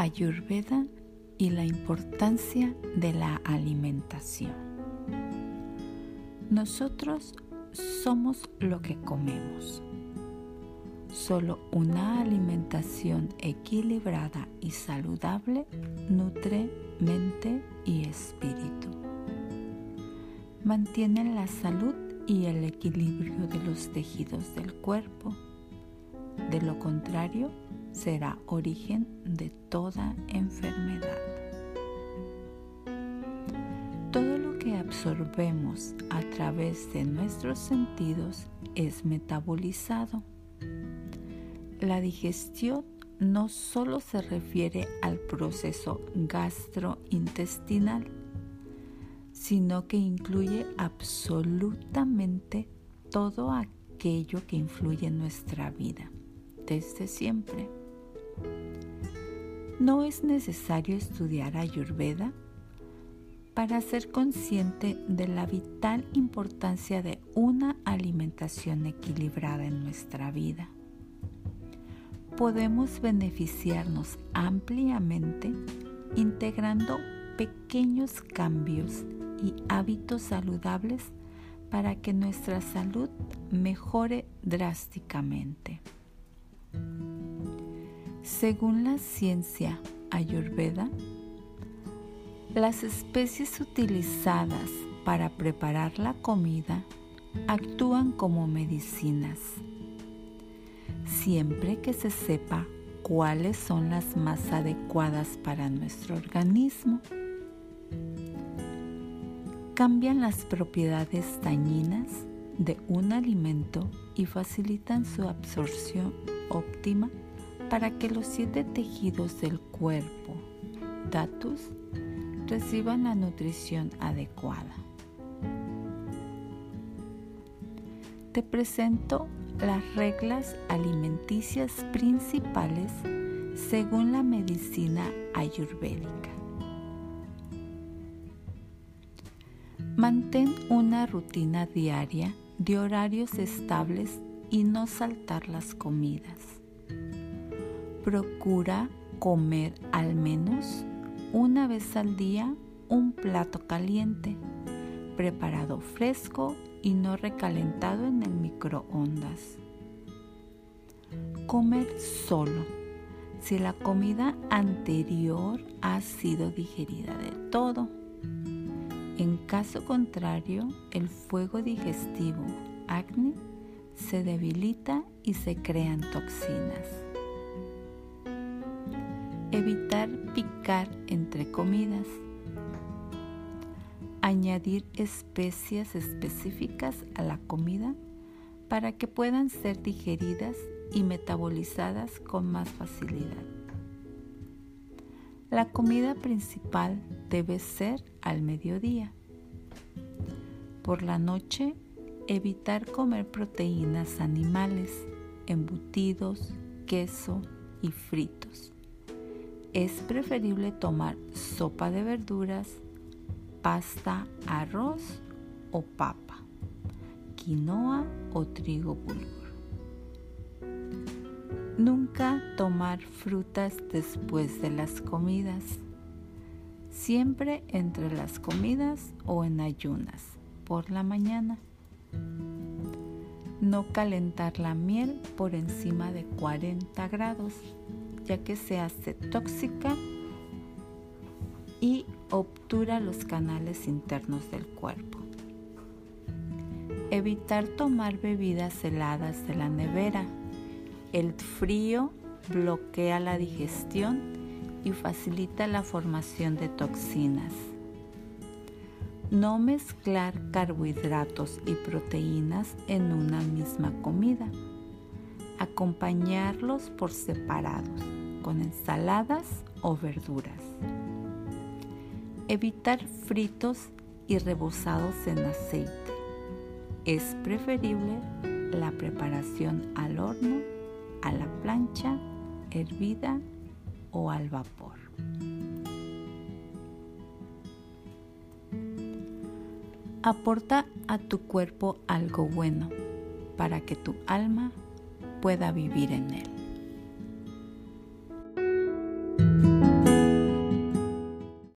Ayurveda y la importancia de la alimentación. Nosotros somos lo que comemos. Solo una alimentación equilibrada y saludable nutre mente y espíritu. Mantiene la salud y el equilibrio de los tejidos del cuerpo. De lo contrario, será origen de toda enfermedad. Todo lo que absorbemos a través de nuestros sentidos es metabolizado. La digestión no solo se refiere al proceso gastrointestinal, sino que incluye absolutamente todo aquello que influye en nuestra vida, desde siempre. No es necesario estudiar Ayurveda para ser consciente de la vital importancia de una alimentación equilibrada en nuestra vida. Podemos beneficiarnos ampliamente integrando pequeños cambios y hábitos saludables para que nuestra salud mejore drásticamente. Según la ciencia ayurveda, las especies utilizadas para preparar la comida actúan como medicinas, siempre que se sepa cuáles son las más adecuadas para nuestro organismo. Cambian las propiedades dañinas de un alimento y facilitan su absorción óptima para que los siete tejidos del cuerpo, datus, reciban la nutrición adecuada. Te presento las reglas alimenticias principales según la medicina ayurvédica. Mantén una rutina diaria de horarios estables y no saltar las comidas procura comer al menos una vez al día un plato caliente, preparado fresco y no recalentado en el microondas. Comer solo si la comida anterior ha sido digerida de todo. En caso contrario, el fuego digestivo, acné, se debilita y se crean toxinas. Evitar picar entre comidas. Añadir especias específicas a la comida para que puedan ser digeridas y metabolizadas con más facilidad. La comida principal debe ser al mediodía. Por la noche, evitar comer proteínas animales, embutidos, queso y fritos es preferible tomar sopa de verduras, pasta, arroz o papa, quinoa o trigo bulgur. Nunca tomar frutas después de las comidas, siempre entre las comidas o en ayunas por la mañana. No calentar la miel por encima de 40 grados ya que se hace tóxica y obtura los canales internos del cuerpo. Evitar tomar bebidas heladas de la nevera. El frío bloquea la digestión y facilita la formación de toxinas. No mezclar carbohidratos y proteínas en una misma comida. Acompañarlos por separados con ensaladas o verduras. Evitar fritos y rebozados en aceite. Es preferible la preparación al horno, a la plancha, hervida o al vapor. Aporta a tu cuerpo algo bueno para que tu alma pueda vivir en él.